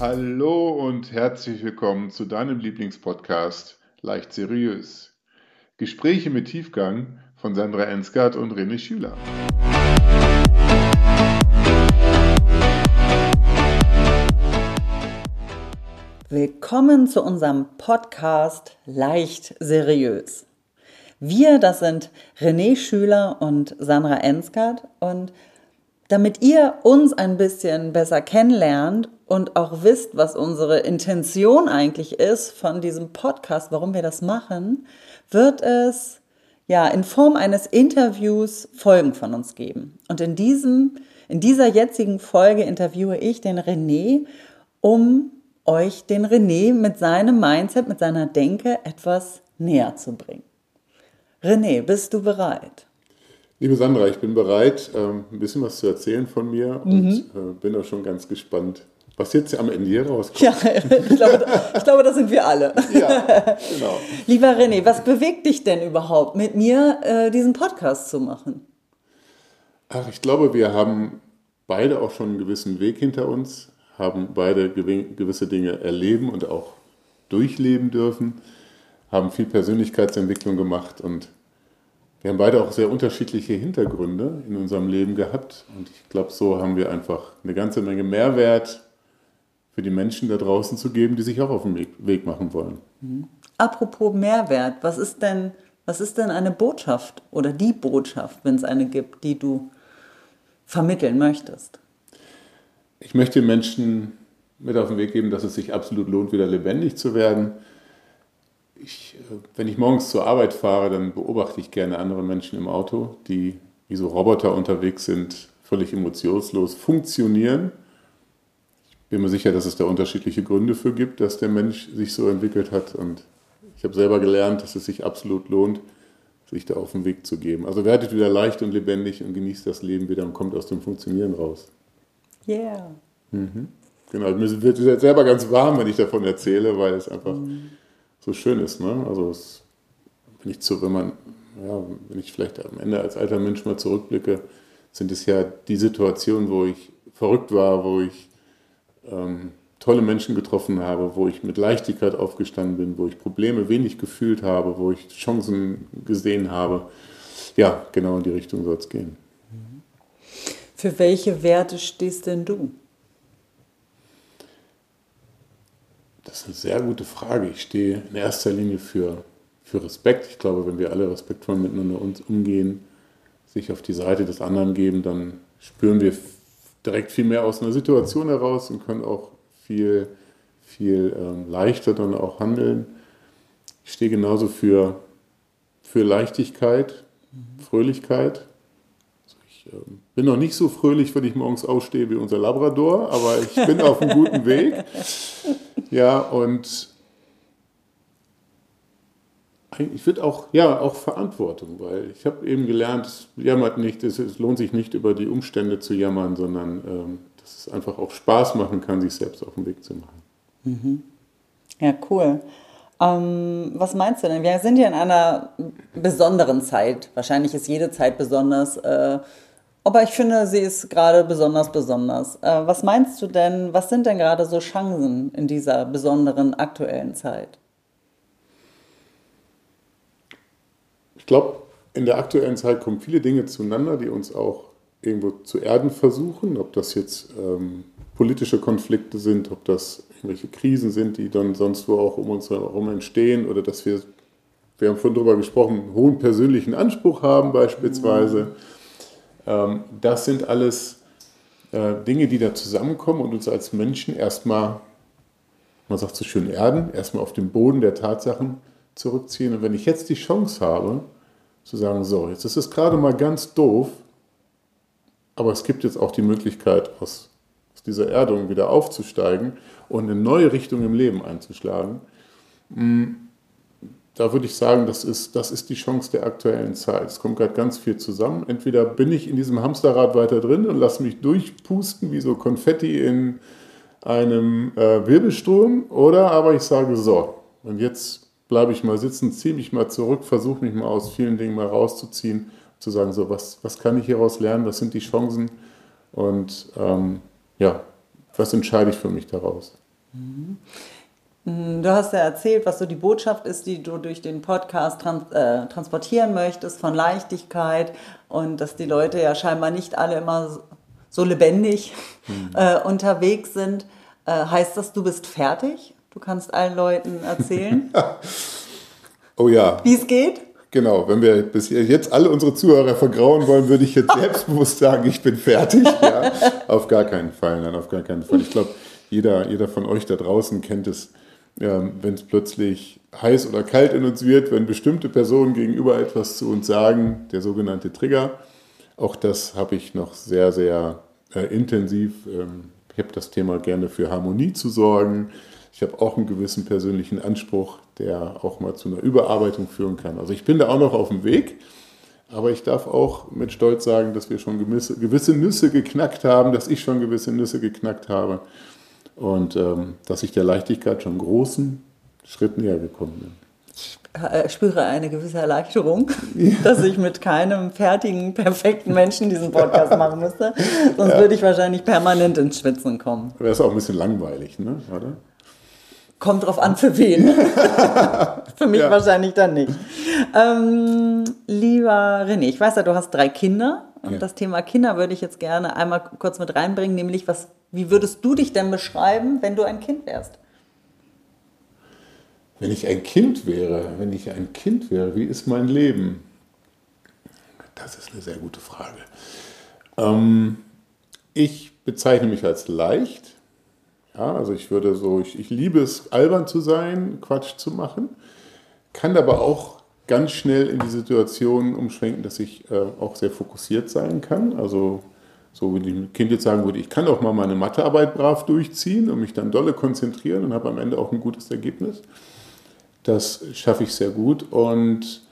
Hallo und herzlich willkommen zu deinem Lieblingspodcast Leicht Seriös. Gespräche mit Tiefgang von Sandra Ensgard und René Schüler. Willkommen zu unserem Podcast Leicht Seriös. Wir, das sind René Schüler und Sandra Ensgard und damit ihr uns ein bisschen besser kennenlernt und auch wisst, was unsere Intention eigentlich ist von diesem Podcast, warum wir das machen, wird es ja in Form eines Interviews Folgen von uns geben. Und in diesem in dieser jetzigen Folge interviewe ich den René, um euch den René mit seinem Mindset, mit seiner Denke etwas näher zu bringen. René, bist du bereit? Liebe Sandra, ich bin bereit, ähm, ein bisschen was zu erzählen von mir und mhm. Äh, bin auch schon ganz gespannt, was jetzt am Ende hier rauskommt. Ja, ich glaube, ich glaube, das sind wir alle. Ja, genau. Lieber René, was bewegt dich denn überhaupt, mit mir äh, diesen Podcast zu machen? Ach, ich glaube, wir haben beide auch schon einen gewissen Weg hinter uns, haben beide gewisse Dinge erleben und auch durchleben dürfen, haben viel Persönlichkeitsentwicklung gemacht und wir haben beide auch sehr unterschiedliche Hintergründe in unserem Leben gehabt und ich glaube, so haben wir einfach eine ganze Menge Mehrwert für die Menschen da draußen zu geben, die sich auch auf den Weg machen wollen. Mhm. Apropos Mehrwert, was ist denn, was ist denn eine Botschaft oder die Botschaft, wenn es eine gibt, die du vermitteln möchtest? Ich möchte Menschen mit auf den Weg geben, dass es sich absolut lohnt, wieder lebendig zu werden ich, äh, wenn ich morgens zur Arbeit fahre, dann beobachte ich gerne andere Menschen im Auto, die wie so Roboter unterwegs sind, völlig emotionslos funktionieren. Ich bin mir sicher, dass es da unterschiedliche Gründe für gibt, dass der Mensch sich so entwickelt hat. Und ich habe selber gelernt, dass es sich absolut lohnt, sich da auf den Weg zu geben. Also werdet wieder leicht und lebendig und genießt das Leben wieder und kommt aus dem Funktionieren raus. Yeah. Mhm. Genau, mir wird selber ganz warm, wenn ich davon erzähle, weil es einfach mhm so schön ist. Ne? Also es, wenn ich zu, wenn man, ja, wenn ich vielleicht am Ende als alter Mensch mal zurückblicke, sind es ja die Situationen, wo ich verrückt war, wo ich ähm, tolle Menschen getroffen habe, wo ich mit Leichtigkeit aufgestanden bin, wo ich Probleme wenig gefühlt habe, wo ich Chancen gesehen habe. Ja, genau in die Richtung soll es gehen. Für welche Werte stehst denn du? Ist eine sehr gute Frage. Ich stehe in erster Linie für, für Respekt. Ich glaube, wenn wir alle respektvoll miteinander uns umgehen, sich auf die Seite des anderen geben, dann spüren wir direkt viel mehr aus einer Situation heraus und können auch viel, viel ähm, leichter dann auch handeln. Ich stehe genauso für, für Leichtigkeit, Fröhlichkeit. Also ich ähm, bin noch nicht so fröhlich, wenn ich morgens ausstehe wie unser Labrador, aber ich bin auf einem guten Weg. Ja, und ich würde auch, ja, auch Verantwortung, weil ich habe eben gelernt, es jammert nicht, es, es, lohnt sich nicht über die Umstände zu jammern, sondern ähm, dass es einfach auch Spaß machen kann, sich selbst auf den Weg zu machen. Mhm. Ja, cool. Ähm, was meinst du denn? Wir sind ja in einer besonderen Zeit. Wahrscheinlich ist jede Zeit besonders. Äh, aber ich finde, sie ist gerade besonders besonders. Äh, was meinst du denn, was sind denn gerade so Chancen in dieser besonderen aktuellen Zeit? Ich glaube, in der aktuellen Zeit kommen viele Dinge zueinander, die uns auch irgendwo zu erden versuchen, ob das jetzt ähm, politische Konflikte sind, ob das irgendwelche Krisen sind, die dann sonst wo auch um uns herum entstehen oder dass wir, wir haben vorhin darüber gesprochen, einen hohen persönlichen Anspruch haben beispielsweise. Mhm das sind alles äh, Dinge, die da zusammenkommen und uns als Menschen erstmal, man sagt so schön erden, erstmal auf den Boden der Tatsachen zurückziehen. Und wenn ich jetzt die Chance habe, zu sagen, so, jetzt ist es gerade mal ganz doof, aber es gibt jetzt auch die Möglichkeit, aus, aus dieser Erdung wieder aufzusteigen und eine neue Richtung im Leben einzuschlagen, mm, da würde ich sagen, das ist, das ist die Chance der aktuellen Zeit. Es kommt gerade ganz viel zusammen. Entweder bin ich in diesem Hamsterrad weiter drin und lasse mich durchpusten wie so Konfetti in einem äh, Wirbelsturm, oder aber ich sage so, und jetzt bleibe ich mal sitzen, ziehe mich mal zurück, versuche mich mal aus vielen Dingen mal rauszuziehen, zu sagen, so, was, was kann ich hieraus lernen, was sind die Chancen und ähm, ja, was entscheide ich für mich daraus. Du hast ja erzählt, was so die Botschaft ist, die du durch den Podcast trans äh, transportieren möchtest, von Leichtigkeit und dass die Leute ja scheinbar nicht alle immer so lebendig mhm. äh, unterwegs sind. Äh, heißt das, du bist fertig? Du kannst allen Leuten erzählen? oh ja. Wie es geht? Genau, wenn wir bis jetzt alle unsere Zuhörer vergrauen wollen, würde ich jetzt selbstbewusst sagen, ich bin fertig. Ja, auf gar keinen Fall, nein, auf gar keinen Fall. Ich glaube, jeder, jeder von euch da draußen kennt es, ja, wenn es plötzlich heiß oder kalt in uns wird, wenn bestimmte Personen gegenüber etwas zu uns sagen, der sogenannte Trigger. Auch das habe ich noch sehr, sehr äh, intensiv. Ähm, ich habe das Thema gerne für Harmonie zu sorgen. Ich habe auch einen gewissen persönlichen Anspruch, der auch mal zu einer Überarbeitung führen kann. Also ich bin da auch noch auf dem Weg. Aber ich darf auch mit Stolz sagen, dass wir schon gewisse, gewisse Nüsse geknackt haben, dass ich schon gewisse Nüsse geknackt habe und ähm, dass ich der Leichtigkeit schon großen Schritt näher gekommen bin. Ich äh, spüre eine gewisse Erleichterung, ja. dass ich mit keinem fertigen, perfekten Menschen diesen Podcast machen müsste. Sonst ja. würde ich wahrscheinlich permanent ins Schwitzen kommen. Wäre es auch ein bisschen langweilig, ne? oder? Kommt drauf an, für wen. für mich ja. wahrscheinlich dann nicht. Ähm, lieber René, ich weiß ja, du hast drei Kinder. Und das Thema Kinder würde ich jetzt gerne einmal kurz mit reinbringen, nämlich was, wie würdest du dich denn beschreiben, wenn du ein Kind wärst? Wenn ich ein Kind wäre, wenn ich ein Kind wäre, wie ist mein Leben? Das ist eine sehr gute Frage. Ähm, ich bezeichne mich als leicht. Ja, also ich würde so, ich, ich liebe es, albern zu sein, Quatsch zu machen, kann aber auch ganz schnell in die Situation umschwenken, dass ich äh, auch sehr fokussiert sein kann. Also so wie die Kind jetzt sagen würde, ich kann auch mal meine Mathearbeit brav durchziehen und mich dann dolle konzentrieren und habe am Ende auch ein gutes Ergebnis. Das schaffe ich sehr gut und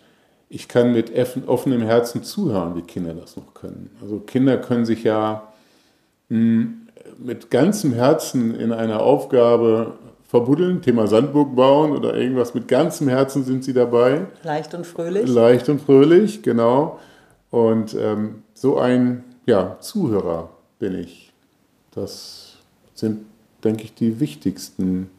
ich kann mit offenem Herzen zuhören, wie Kinder das noch können. Also Kinder können sich ja hm, mit ganzem Herzen in einer Aufgabe verbuddeln, Thema Sandburg bauen oder irgendwas mit ganzem Herzen sind sie dabei. Leicht und fröhlich. Leicht und fröhlich, genau. Und ähm, so ein ja, Zuhörer bin ich. Das sind, denke ich, die wichtigsten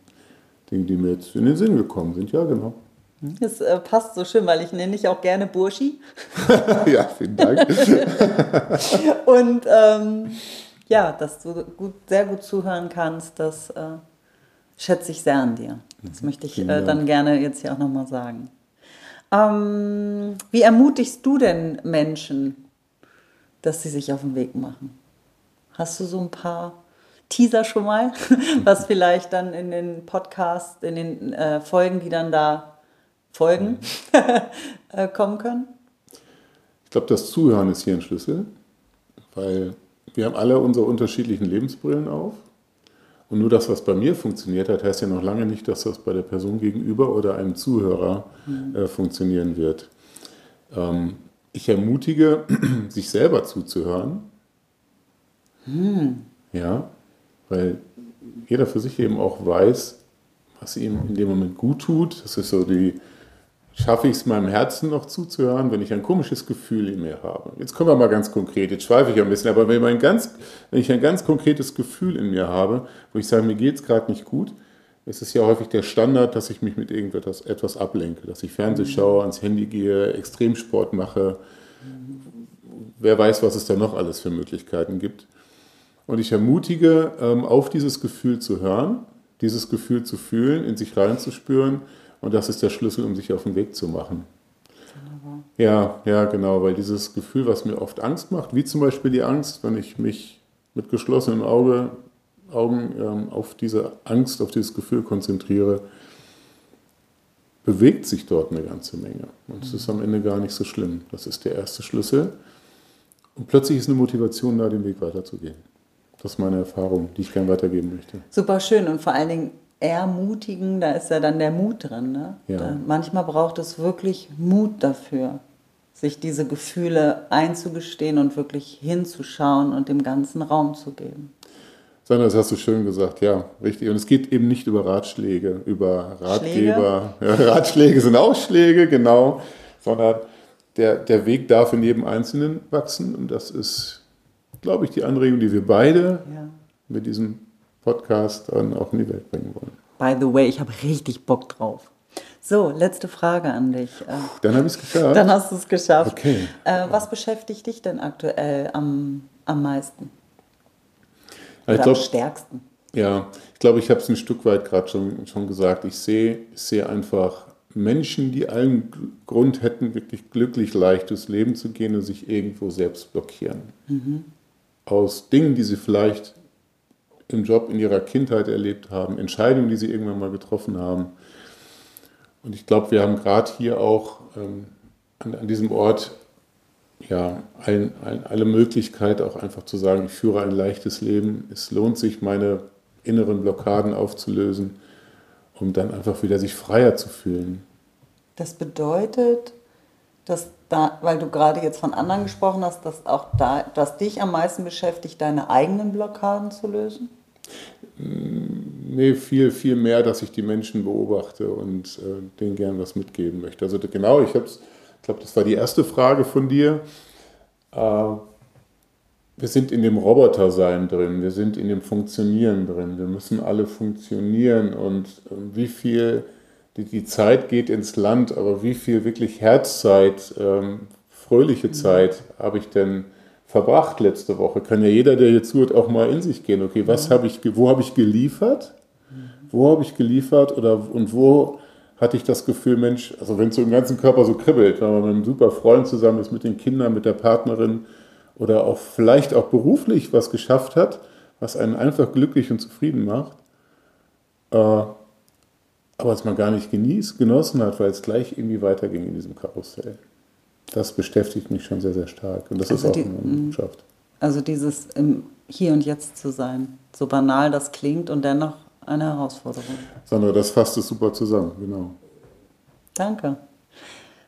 Dinge, die mir jetzt in den Sinn gekommen sind. Ja, genau. Das äh, passt so schön, weil ich nenne dich auch gerne Burschi. ja, vielen Dank. und ähm, ja, dass du gut, sehr gut zuhören kannst, dass äh, schätze ich sehr an dir. Das mhm. möchte ich äh, dann gerne jetzt hier auch nochmal sagen. Ähm, wie ermutigst du denn Menschen, dass sie sich auf den Weg machen? Hast du so ein paar Teaser schon mal, was vielleicht dann in den Podcasts, in den äh, Folgen, die dann da folgen, äh, kommen können? Ich glaube, das Zuhören ist hier ein Schlüssel, weil wir haben alle unsere unterschiedlichen Lebensbrillen auf. Und nur das, was bei mir funktioniert hat, heißt ja noch lange nicht, dass das bei der Person gegenüber oder einem Zuhörer mhm. äh, funktionieren wird. Ähm, ich ermutige, sich selber zuzuhören. Mhm. Ja, weil jeder für sich eben auch weiß, was ihm in dem Moment gut tut. Das ist so die schaffe ich es meinem Herzen noch zuzuhören, wenn ich ein komisches Gefühl in mir habe. Jetzt kommen wir mal ganz konkret, jetzt schweife ich ein bisschen, aber wenn, ein ganz, wenn ich ein ganz konkretes Gefühl in mir habe, wo ich sage, mir geht es gerade nicht gut, ist es ja häufig der Standard, dass ich mich mit irgendetwas etwas ablenke, dass ich Fernseh schaue, ans Handy gehe, Extremsport mache. Wer weiß, was es da noch alles für Möglichkeiten gibt. Und ich ermutige, ähm, auf dieses Gefühl zu hören, dieses Gefühl zu fühlen, in sich reinzuspüren und das ist der Schlüssel, um sich auf den Weg zu machen. Wunderbar. Ja, ja, genau, weil dieses Gefühl, was mir oft Angst macht, wie zum Beispiel die Angst, wenn ich mich mit geschlossenem Auge, Augen ähm, auf diese Angst, auf dieses Gefühl konzentriere, bewegt sich dort eine ganze Menge. Und es ist am Ende gar nicht so schlimm. Das ist der erste Schlüssel. Und plötzlich ist eine Motivation da, den Weg weiterzugehen. Das ist meine Erfahrung, die ich gerne weitergeben möchte. Super schön und vor allen Dingen ermutigen, da ist ja dann der Mut drin. Ne? Ja. Da, manchmal braucht es wirklich Mut dafür, sich diese Gefühle einzugestehen und wirklich hinzuschauen und dem ganzen Raum zu geben. Sandra, das hast du schön gesagt, ja, richtig. Und es geht eben nicht über Ratschläge, über Ratgeber. Ja, Ratschläge sind auch Schläge, genau, sondern der, der Weg darf in jedem Einzelnen wachsen. Und das ist, glaube ich, die Anregung, die wir beide ja. mit diesem Podcast dann auch in die Welt bringen wollen. By the way, ich habe richtig Bock drauf. So, letzte Frage an dich. Äh, Dann habe ich es geschafft. Dann hast du es geschafft. Okay. Äh, was beschäftigt dich denn aktuell am, am meisten? Oder am glaub- stärksten? Ja, ich glaube, ich habe es ein Stück weit gerade schon, schon gesagt. Ich sehe, sehe einfach Menschen, die allen Grund hätten, wirklich glücklich, leicht durchs Leben zu gehen und sich irgendwo selbst blockieren. Aus Dingen, die sie vielleicht im Job in ihrer Kindheit erlebt haben, Entscheidungen, die sie irgendwann mal getroffen haben. Und ich glaube, wir haben gerade hier auch ähm, an, an diesem Ort ja, ein, ein, alle Möglichkeit auch einfach zu sagen, ich führe ein leichtes Leben. Es lohnt sich, meine inneren Blockaden aufzulösen, um dann einfach wieder sich freier zu fühlen. Das bedeutet, dass da, weil du gerade jetzt von anderen gesprochen hast, dass auch da, was dich am meisten beschäftigt, deine eigenen Blockaden zu lösen? Nee, viel, viel mehr, dass ich die Menschen beobachte und äh, denen gern was mitgeben möchte. Also genau, ich habe ich glaube, das war die erste Frage von dir. Äh, wir sind in dem Robotersein drin, wir sind in dem Funktionieren drin, wir müssen alle funktionieren und äh, wie viel, die, Zeit geht ins Land, aber wie viel wirklich Herzzeit, ähm, fröhliche Zeit habe ich denn verbracht letzte Woche? Kann ja jeder, der jetzt zuhört, auch mal in sich gehen. Okay, was habe ich, wo habe ich geliefert? Wo habe ich geliefert oder und wo hatte ich das Gefühl, Mensch, also wenn es so im ganzen Körper so kribbelt, wenn man mit einem super Freund zusammen ist, mit den Kindern, mit der Partnerin oder auch vielleicht auch beruflich was geschafft hat, was einen einfach glücklich und zufrieden macht, äh, aber es man gar nicht genießt, genossen hat, weil es gleich irgendwie weiterging in diesem Karussell. Das beschäftigt mich schon sehr, sehr stark und das Also ist auch die- eine Botschaft. Also dieses im Hier und Jetzt zu sein. So banal das klingt und dennoch eine Herausforderung. Sandra, das fasst es super zusammen, genau. Danke.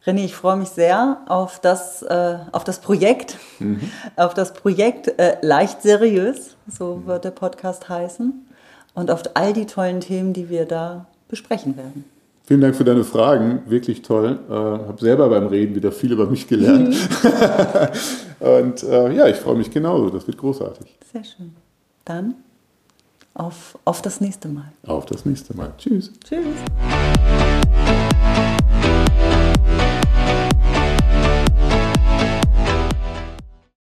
René, ich freue mich sehr auf das, äh, auf das Projekt, auf das Projekt äh, Leicht Seriös, so wird der Podcast heißen, und auf all die tollen Themen, die wir da besprechen werden. Vielen Dank für deine Fragen, wirklich toll. Äh, habe selber beim Reden wieder viel über mich gelernt. Und äh, ja, ich freue mich genauso. Das wird großartig. Sehr schön. Dann auf, auf das nächste Mal. Auf das nächste Mal. Tschüss. Tschüss.